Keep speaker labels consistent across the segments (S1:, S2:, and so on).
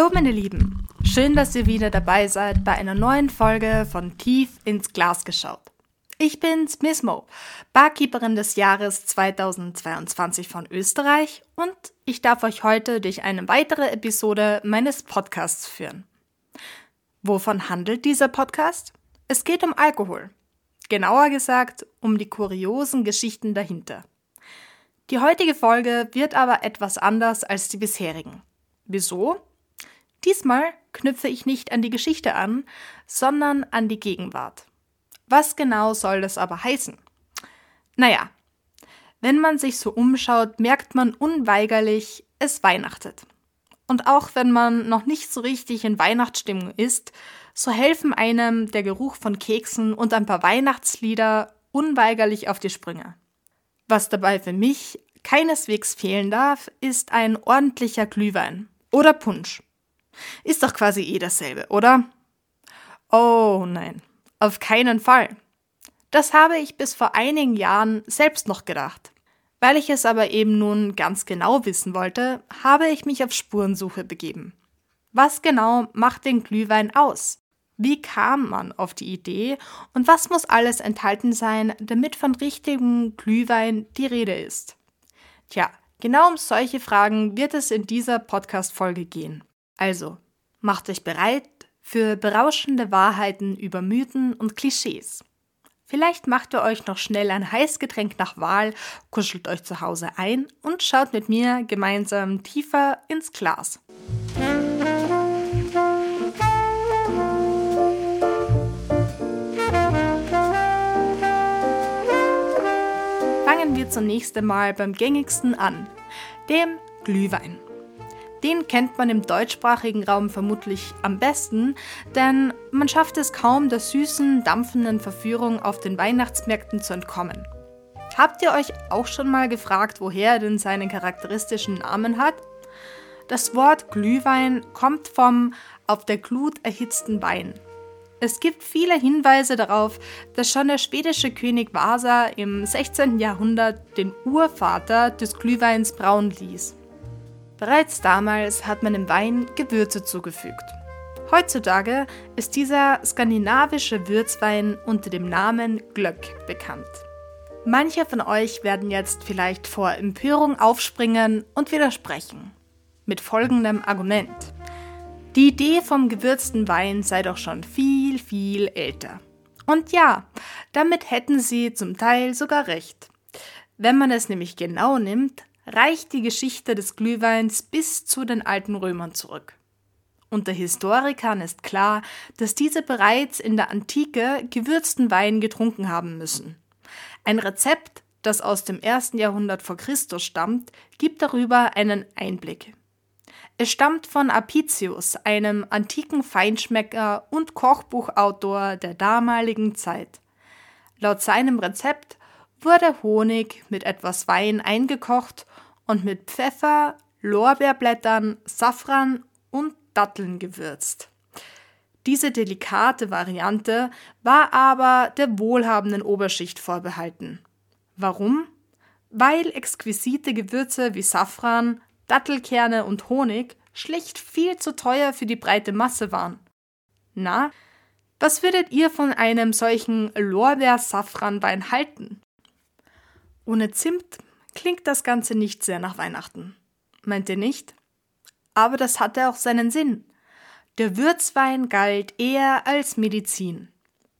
S1: Hallo meine Lieben, schön, dass ihr wieder dabei seid bei einer neuen Folge von Tief ins Glas geschaut. Ich bin's, Miss Mo, Barkeeperin des Jahres 2022 von Österreich und ich darf euch heute durch eine weitere Episode meines Podcasts führen. Wovon handelt dieser Podcast? Es geht um Alkohol. Genauer gesagt, um die kuriosen Geschichten dahinter. Die heutige Folge wird aber etwas anders als die bisherigen. Wieso? Diesmal knüpfe ich nicht an die Geschichte an, sondern an die Gegenwart. Was genau soll das aber heißen? Naja, wenn man sich so umschaut, merkt man unweigerlich, es weihnachtet. Und auch wenn man noch nicht so richtig in Weihnachtsstimmung ist, so helfen einem der Geruch von Keksen und ein paar Weihnachtslieder unweigerlich auf die Sprünge. Was dabei für mich keineswegs fehlen darf, ist ein ordentlicher Glühwein oder Punsch. Ist doch quasi eh dasselbe, oder? Oh nein, auf keinen Fall. Das habe ich bis vor einigen Jahren selbst noch gedacht. Weil ich es aber eben nun ganz genau wissen wollte, habe ich mich auf Spurensuche begeben. Was genau macht den Glühwein aus? Wie kam man auf die Idee und was muss alles enthalten sein, damit von richtigem Glühwein die Rede ist? Tja, genau um solche Fragen wird es in dieser Podcast-Folge gehen. Also, macht euch bereit für berauschende Wahrheiten über Mythen und Klischees. Vielleicht macht ihr euch noch schnell ein Heißgetränk nach Wahl, kuschelt euch zu Hause ein und schaut mit mir gemeinsam tiefer ins Glas. Fangen wir zunächst einmal beim gängigsten an, dem Glühwein. Den kennt man im deutschsprachigen Raum vermutlich am besten, denn man schafft es kaum, der süßen, dampfenden Verführung auf den Weihnachtsmärkten zu entkommen. Habt ihr euch auch schon mal gefragt, woher er denn seinen charakteristischen Namen hat? Das Wort Glühwein kommt vom auf der Glut erhitzten Wein. Es gibt viele Hinweise darauf, dass schon der schwedische König Vasa im 16. Jahrhundert den Urvater des Glühweins brauen ließ. Bereits damals hat man dem Wein Gewürze zugefügt. Heutzutage ist dieser skandinavische Würzwein unter dem Namen Glöck bekannt. Manche von euch werden jetzt vielleicht vor Empörung aufspringen und widersprechen. Mit folgendem Argument. Die Idee vom gewürzten Wein sei doch schon viel, viel älter. Und ja, damit hätten sie zum Teil sogar recht. Wenn man es nämlich genau nimmt, reicht die Geschichte des Glühweins bis zu den alten Römern zurück. Unter Historikern ist klar, dass diese bereits in der Antike gewürzten Wein getrunken haben müssen. Ein Rezept, das aus dem ersten Jahrhundert vor Christus stammt, gibt darüber einen Einblick. Es stammt von Apicius, einem antiken Feinschmecker und Kochbuchautor der damaligen Zeit. Laut seinem Rezept wurde Honig mit etwas Wein eingekocht und mit Pfeffer, Lorbeerblättern, Safran und Datteln gewürzt. Diese delikate Variante war aber der wohlhabenden Oberschicht vorbehalten. Warum? Weil exquisite Gewürze wie Safran, Dattelkerne und Honig schlicht viel zu teuer für die breite Masse waren. Na, was würdet ihr von einem solchen Lorbeer-Safran-Wein halten? Ohne Zimt klingt das Ganze nicht sehr nach Weihnachten. Meint ihr nicht? Aber das hatte auch seinen Sinn. Der Würzwein galt eher als Medizin.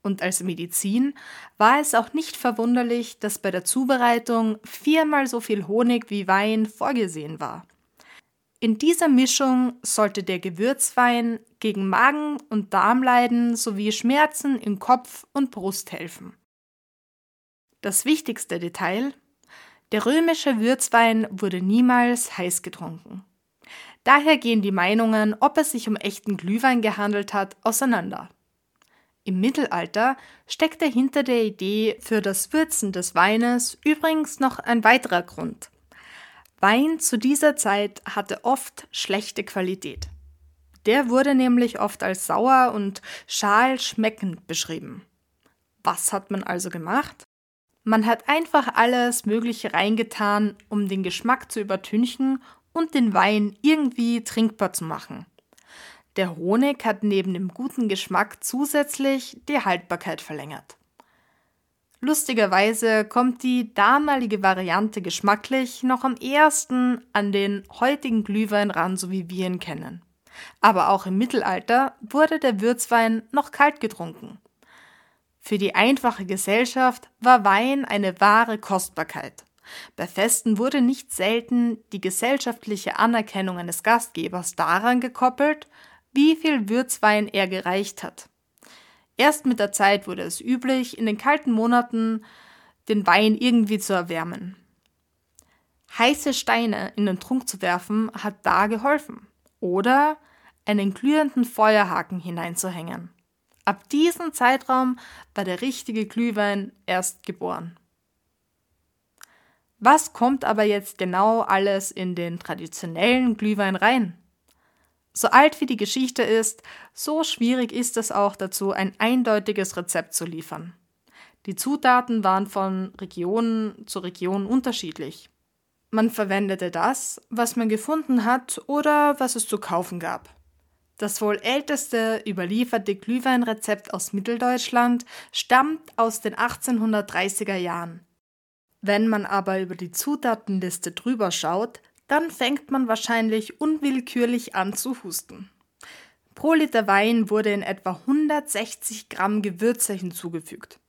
S1: Und als Medizin war es auch nicht verwunderlich, dass bei der Zubereitung viermal so viel Honig wie Wein vorgesehen war. In dieser Mischung sollte der Gewürzwein gegen Magen- und Darmleiden sowie Schmerzen in Kopf und Brust helfen. Das wichtigste Detail, der römische Würzwein wurde niemals heiß getrunken. Daher gehen die Meinungen, ob es sich um echten Glühwein gehandelt hat, auseinander. Im Mittelalter steckte hinter der Idee für das Würzen des Weines übrigens noch ein weiterer Grund. Wein zu dieser Zeit hatte oft schlechte Qualität. Der wurde nämlich oft als sauer und schal schmeckend beschrieben. Was hat man also gemacht? Man hat einfach alles Mögliche reingetan, um den Geschmack zu übertünchen und den Wein irgendwie trinkbar zu machen. Der Honig hat neben dem guten Geschmack zusätzlich die Haltbarkeit verlängert. Lustigerweise kommt die damalige Variante geschmacklich noch am ehesten an den heutigen Glühwein ran, so wie wir ihn kennen. Aber auch im Mittelalter wurde der Würzwein noch kalt getrunken. Für die einfache Gesellschaft war Wein eine wahre Kostbarkeit. Bei Festen wurde nicht selten die gesellschaftliche Anerkennung eines Gastgebers daran gekoppelt, wie viel Würzwein er gereicht hat. Erst mit der Zeit wurde es üblich, in den kalten Monaten den Wein irgendwie zu erwärmen. Heiße Steine in den Trunk zu werfen hat da geholfen. Oder einen glühenden Feuerhaken hineinzuhängen. Ab diesem Zeitraum war der richtige Glühwein erst geboren. Was kommt aber jetzt genau alles in den traditionellen Glühwein rein? So alt wie die Geschichte ist, so schwierig ist es auch dazu, ein eindeutiges Rezept zu liefern. Die Zutaten waren von Region zu Region unterschiedlich. Man verwendete das, was man gefunden hat oder was es zu kaufen gab. Das wohl älteste überlieferte Glühweinrezept aus Mitteldeutschland stammt aus den 1830er Jahren. Wenn man aber über die Zutatenliste drüber schaut, dann fängt man wahrscheinlich unwillkürlich an zu husten. Pro Liter Wein wurde in etwa 160 Gramm Gewürze hinzugefügt.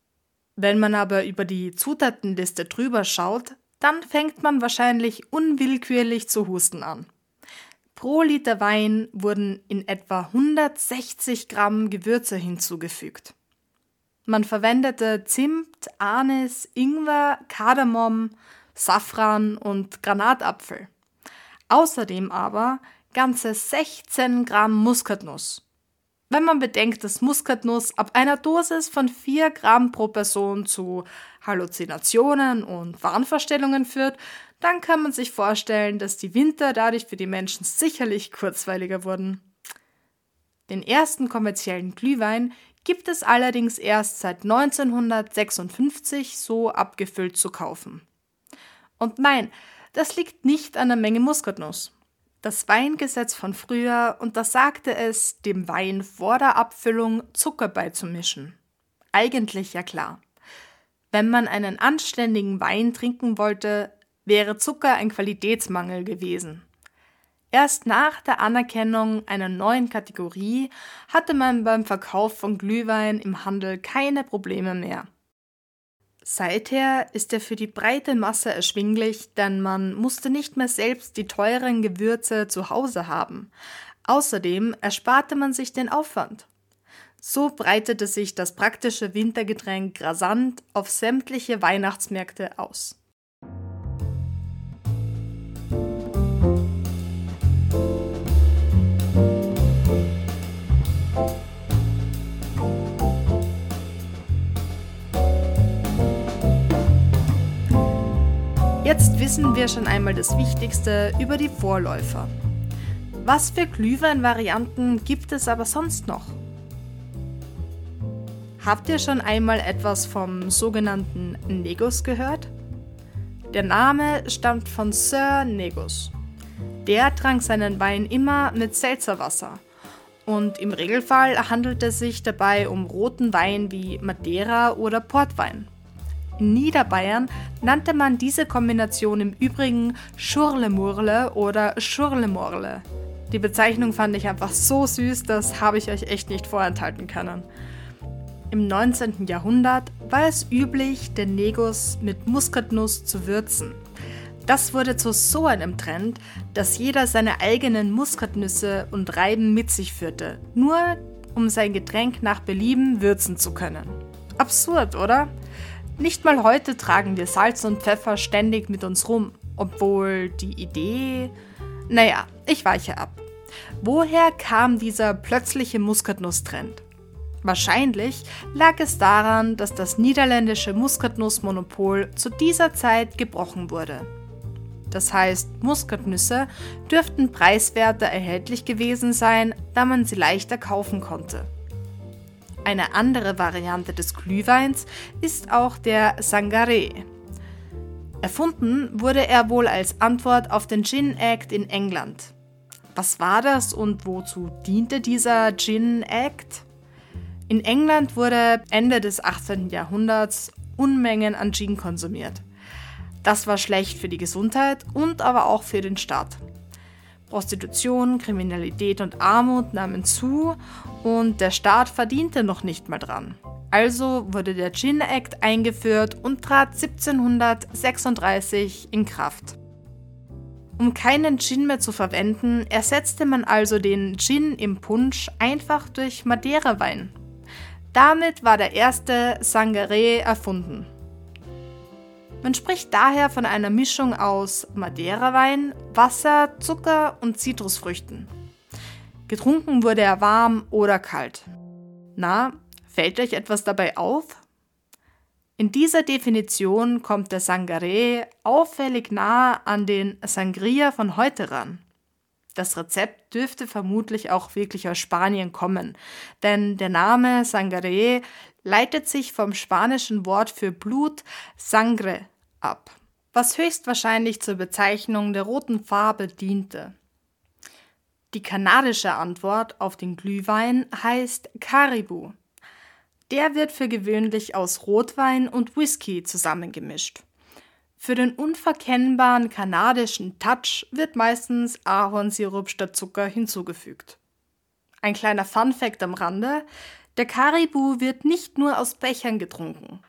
S1: Wenn man aber über die Zutatenliste drüber schaut, dann fängt man wahrscheinlich unwillkürlich zu husten an. Pro Liter Wein wurden in etwa 160 Gramm Gewürze hinzugefügt. Man verwendete Zimt, Anis, Ingwer, Kardamom, Safran und Granatapfel. Außerdem aber ganze 16 Gramm Muskatnuss. Wenn man bedenkt, dass Muskatnuss ab einer Dosis von 4 Gramm pro Person zu Halluzinationen und Wahnvorstellungen führt, dann kann man sich vorstellen, dass die Winter dadurch für die Menschen sicherlich kurzweiliger wurden. Den ersten kommerziellen Glühwein gibt es allerdings erst seit 1956 so abgefüllt zu kaufen. Und nein, das liegt nicht an der Menge Muskatnuss. Das Weingesetz von früher untersagte es, dem Wein vor der Abfüllung Zucker beizumischen. Eigentlich ja klar. Wenn man einen anständigen Wein trinken wollte, wäre Zucker ein Qualitätsmangel gewesen. Erst nach der Anerkennung einer neuen Kategorie hatte man beim Verkauf von Glühwein im Handel keine Probleme mehr. Seither ist er für die breite Masse erschwinglich, denn man musste nicht mehr selbst die teuren Gewürze zu Hause haben. Außerdem ersparte man sich den Aufwand. So breitete sich das praktische Wintergetränk rasant auf sämtliche Weihnachtsmärkte aus. Jetzt wissen wir schon einmal das Wichtigste über die Vorläufer. Was für Glühwein-Varianten gibt es aber sonst noch? Habt ihr schon einmal etwas vom sogenannten Negus gehört? Der Name stammt von Sir Negus. Der trank seinen Wein immer mit Selzerwasser. Und im Regelfall handelt es sich dabei um roten Wein wie Madeira oder Portwein. Niederbayern nannte man diese Kombination im Übrigen Schurlemurle oder Schurlemorle. Die Bezeichnung fand ich einfach so süß, das habe ich euch echt nicht vorenthalten können. Im 19. Jahrhundert war es üblich, den Negus mit Muskatnuss zu würzen. Das wurde zu so einem Trend, dass jeder seine eigenen Muskatnüsse und Reiben mit sich führte, nur um sein Getränk nach Belieben würzen zu können. Absurd, oder? Nicht mal heute tragen wir Salz und Pfeffer ständig mit uns rum, obwohl die Idee... Naja, ich weiche ab. Woher kam dieser plötzliche Muskatnuss-Trend? Wahrscheinlich lag es daran, dass das niederländische Muskatnussmonopol zu dieser Zeit gebrochen wurde. Das heißt, Muskatnüsse dürften preiswerter erhältlich gewesen sein, da man sie leichter kaufen konnte. Eine andere Variante des Glühweins ist auch der Sangaree. Erfunden wurde er wohl als Antwort auf den Gin Act in England. Was war das und wozu diente dieser Gin Act? In England wurde Ende des 18. Jahrhunderts Unmengen an Gin konsumiert. Das war schlecht für die Gesundheit und aber auch für den Staat. Prostitution, Kriminalität und Armut nahmen zu und der Staat verdiente noch nicht mal dran. Also wurde der Gin Act eingeführt und trat 1736 in Kraft. Um keinen Gin mehr zu verwenden, ersetzte man also den Gin im Punsch einfach durch Madeira-Wein. Damit war der erste Sangaree erfunden. Man spricht daher von einer Mischung aus Madeira-Wein, Wasser, Zucker und Zitrusfrüchten. Getrunken wurde er warm oder kalt. Na, fällt euch etwas dabei auf? In dieser Definition kommt der Sangaré auffällig nah an den Sangria von heute ran. Das Rezept dürfte vermutlich auch wirklich aus Spanien kommen, denn der Name Sangaré leitet sich vom spanischen Wort für Blut Sangre ab, was höchstwahrscheinlich zur Bezeichnung der roten Farbe diente. Die kanadische Antwort auf den Glühwein heißt Caribou. Der wird für gewöhnlich aus Rotwein und Whisky zusammengemischt. Für den unverkennbaren kanadischen Touch wird meistens Ahornsirup statt Zucker hinzugefügt. Ein kleiner Funfact am Rande: Der Caribou wird nicht nur aus Bechern getrunken.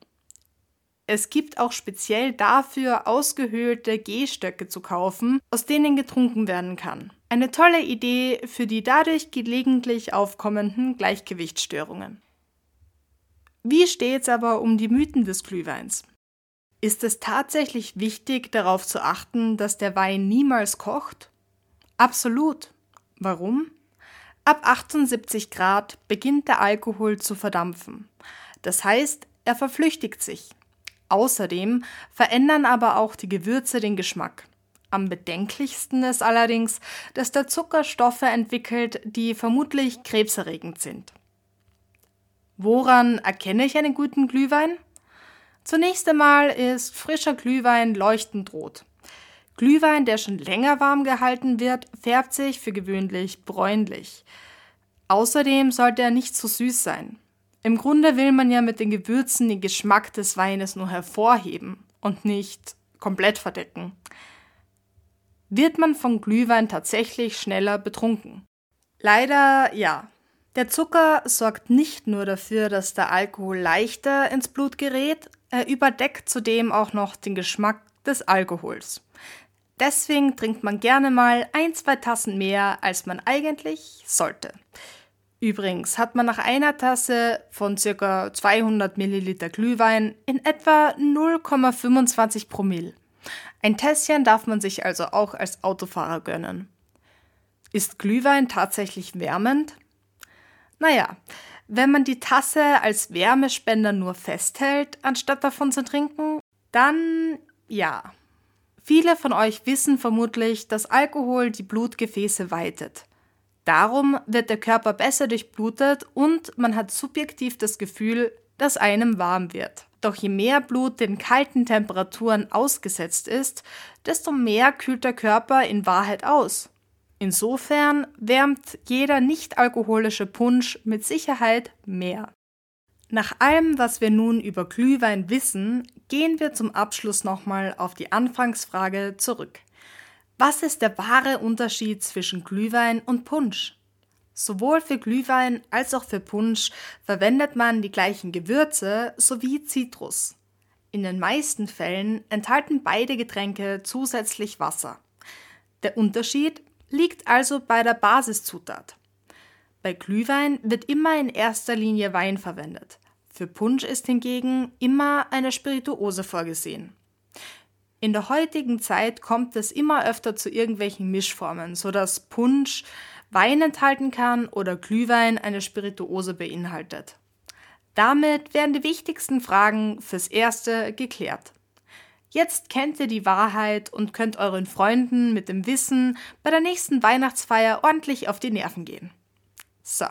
S1: Es gibt auch speziell dafür ausgehöhlte Gehstöcke zu kaufen, aus denen getrunken werden kann. Eine tolle Idee für die dadurch gelegentlich aufkommenden Gleichgewichtsstörungen. Wie steht's aber um die Mythen des Glühweins? Ist es tatsächlich wichtig, darauf zu achten, dass der Wein niemals kocht? Absolut. Warum? Ab 78 Grad beginnt der Alkohol zu verdampfen. Das heißt, er verflüchtigt sich. Außerdem verändern aber auch die Gewürze den Geschmack. Am bedenklichsten ist allerdings, dass der Zucker Stoffe entwickelt, die vermutlich krebserregend sind. Woran erkenne ich einen guten Glühwein? Zunächst einmal ist frischer Glühwein leuchtend rot. Glühwein, der schon länger warm gehalten wird, färbt sich für gewöhnlich bräunlich. Außerdem sollte er nicht zu süß sein. Im Grunde will man ja mit den Gewürzen den Geschmack des Weines nur hervorheben und nicht komplett verdecken. Wird man von Glühwein tatsächlich schneller betrunken? Leider ja. Der Zucker sorgt nicht nur dafür, dass der Alkohol leichter ins Blut gerät, er überdeckt zudem auch noch den Geschmack des Alkohols. Deswegen trinkt man gerne mal ein, zwei Tassen mehr, als man eigentlich sollte. Übrigens hat man nach einer Tasse von ca. 200 Milliliter Glühwein in etwa 0,25 Promille. Ein Tässchen darf man sich also auch als Autofahrer gönnen. Ist Glühwein tatsächlich wärmend? Naja, wenn man die Tasse als Wärmespender nur festhält, anstatt davon zu trinken, dann ja. Viele von euch wissen vermutlich, dass Alkohol die Blutgefäße weitet. Darum wird der Körper besser durchblutet und man hat subjektiv das Gefühl, dass einem warm wird. Doch je mehr Blut den kalten Temperaturen ausgesetzt ist, desto mehr kühlt der Körper in Wahrheit aus. Insofern wärmt jeder nicht-alkoholische Punsch mit Sicherheit mehr. Nach allem, was wir nun über Glühwein wissen, gehen wir zum Abschluss nochmal auf die Anfangsfrage zurück. Was ist der wahre Unterschied zwischen Glühwein und Punsch? Sowohl für Glühwein als auch für Punsch verwendet man die gleichen Gewürze sowie Zitrus. In den meisten Fällen enthalten beide Getränke zusätzlich Wasser. Der Unterschied liegt also bei der Basiszutat. Bei Glühwein wird immer in erster Linie Wein verwendet. Für Punsch ist hingegen immer eine Spirituose vorgesehen. In der heutigen Zeit kommt es immer öfter zu irgendwelchen Mischformen, sodass Punsch Wein enthalten kann oder Glühwein eine Spirituose beinhaltet. Damit werden die wichtigsten Fragen fürs Erste geklärt. Jetzt kennt ihr die Wahrheit und könnt euren Freunden mit dem Wissen bei der nächsten Weihnachtsfeier ordentlich auf die Nerven gehen. So,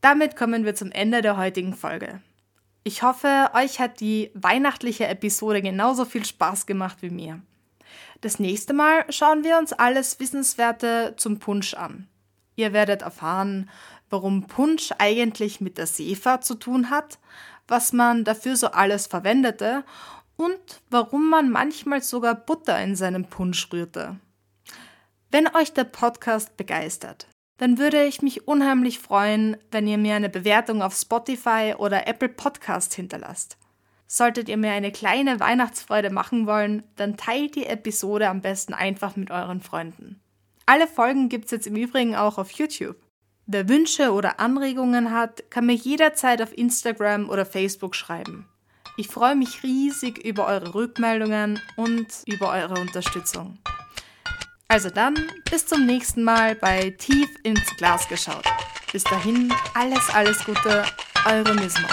S1: damit kommen wir zum Ende der heutigen Folge. Ich hoffe, euch hat die weihnachtliche Episode genauso viel Spaß gemacht wie mir. Das nächste Mal schauen wir uns alles Wissenswerte zum Punsch an. Ihr werdet erfahren, warum Punsch eigentlich mit der Seefahrt zu tun hat, was man dafür so alles verwendete und warum man manchmal sogar Butter in seinen Punsch rührte. Wenn euch der Podcast begeistert, dann würde ich mich unheimlich freuen, wenn ihr mir eine Bewertung auf Spotify oder Apple Podcast hinterlasst. Solltet ihr mir eine kleine Weihnachtsfreude machen wollen, dann teilt die Episode am besten einfach mit euren Freunden. Alle Folgen gibt's jetzt im Übrigen auch auf YouTube. Wer Wünsche oder Anregungen hat, kann mir jederzeit auf Instagram oder Facebook schreiben. Ich freue mich riesig über eure Rückmeldungen und über eure Unterstützung. Also dann, bis zum nächsten Mal bei Tief ins Glas geschaut. Bis dahin, alles, alles Gute, eure Mismo.